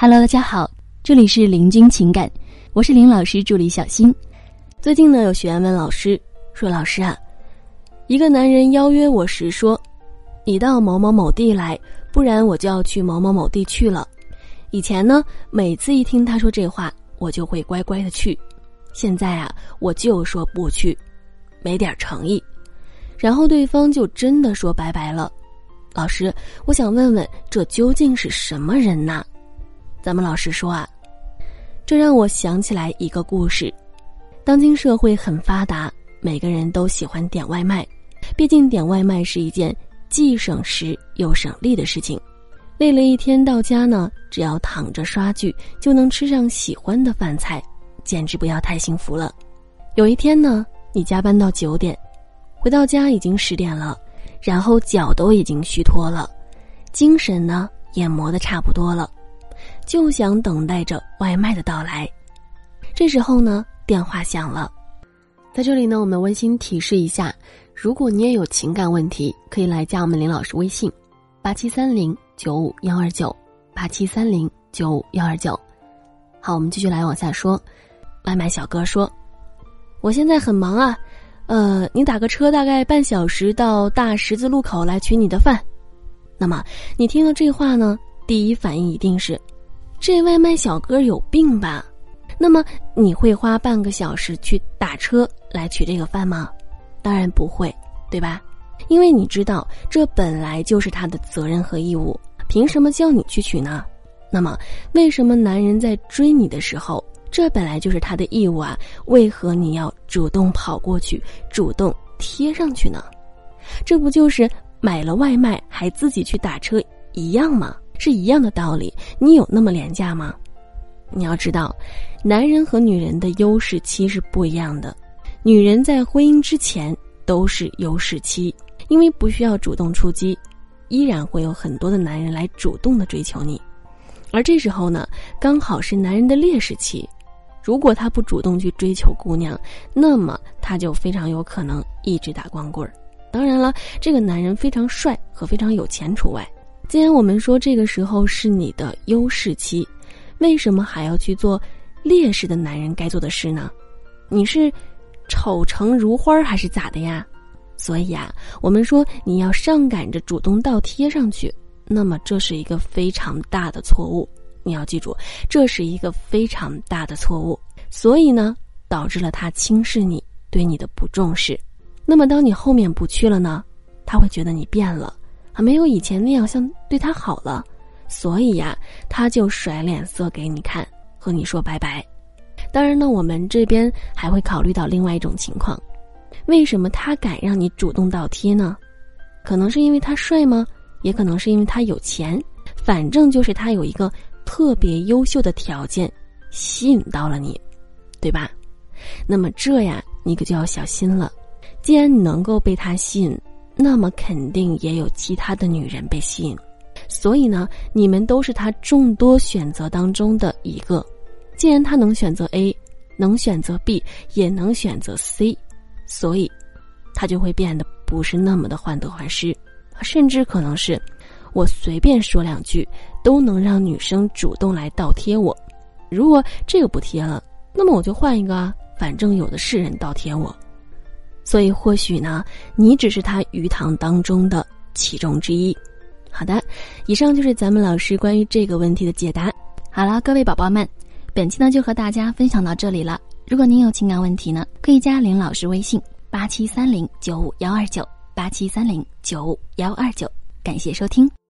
Hello，大家好，这里是林君情感，我是林老师助理小新。最近呢，有学员问老师说：“老师啊，一个男人邀约我时说，你到某某某地来，不然我就要去某某某地去了。以前呢，每次一听他说这话，我就会乖乖的去。现在啊，我就说不去，没点诚意。然后对方就真的说拜拜了。”老师，我想问问，这究竟是什么人呢？咱们老实说啊，这让我想起来一个故事。当今社会很发达，每个人都喜欢点外卖，毕竟点外卖是一件既省时又省力的事情。累了一天到家呢，只要躺着刷剧就能吃上喜欢的饭菜，简直不要太幸福了。有一天呢，你加班到九点，回到家已经十点了。然后脚都已经虚脱了，精神呢也磨得差不多了，就想等待着外卖的到来。这时候呢，电话响了。在这里呢，我们温馨提示一下：如果你也有情感问题，可以来加我们林老师微信：八七三零九五幺二九八七三零九五幺二九。好，我们继续来往下说。外卖小哥说：“我现在很忙啊。”呃，你打个车大概半小时到大十字路口来取你的饭。那么你听到这话呢，第一反应一定是，这外卖小哥有病吧？那么你会花半个小时去打车来取这个饭吗？当然不会，对吧？因为你知道这本来就是他的责任和义务，凭什么叫你去取呢？那么为什么男人在追你的时候？这本来就是他的义务啊，为何你要主动跑过去，主动贴上去呢？这不就是买了外卖还自己去打车一样吗？是一样的道理。你有那么廉价吗？你要知道，男人和女人的优势期是不一样的。女人在婚姻之前都是优势期，因为不需要主动出击，依然会有很多的男人来主动的追求你，而这时候呢，刚好是男人的劣势期。如果他不主动去追求姑娘，那么他就非常有可能一直打光棍儿。当然了，这个男人非常帅和非常有钱除外。既然我们说这个时候是你的优势期，为什么还要去做劣势的男人该做的事呢？你是丑成如花还是咋的呀？所以啊，我们说你要上赶着主动倒贴上去，那么这是一个非常大的错误。你要记住，这是一个非常大的错误，所以呢，导致了他轻视你，对你的不重视。那么，当你后面不去了呢，他会觉得你变了，啊，没有以前那样像对他好了，所以呀，他就甩脸色给你看，和你说拜拜。当然呢，我们这边还会考虑到另外一种情况，为什么他敢让你主动倒贴呢？可能是因为他帅吗？也可能是因为他有钱，反正就是他有一个。特别优秀的条件吸引到了你，对吧？那么这呀你可就要小心了。既然你能够被他吸引，那么肯定也有其他的女人被吸引。所以呢，你们都是他众多选择当中的一个。既然他能选择 A，能选择 B，也能选择 C，所以他就会变得不是那么的患得患失，甚至可能是。我随便说两句，都能让女生主动来倒贴我。如果这个不贴了，那么我就换一个啊，反正有的是人倒贴我。所以或许呢，你只是他鱼塘当中的其中之一。好的，以上就是咱们老师关于这个问题的解答。好了，各位宝宝们，本期呢就和大家分享到这里了。如果您有情感问题呢，可以加林老师微信：八七三零九五幺二九八七三零九五幺二九。感谢收听。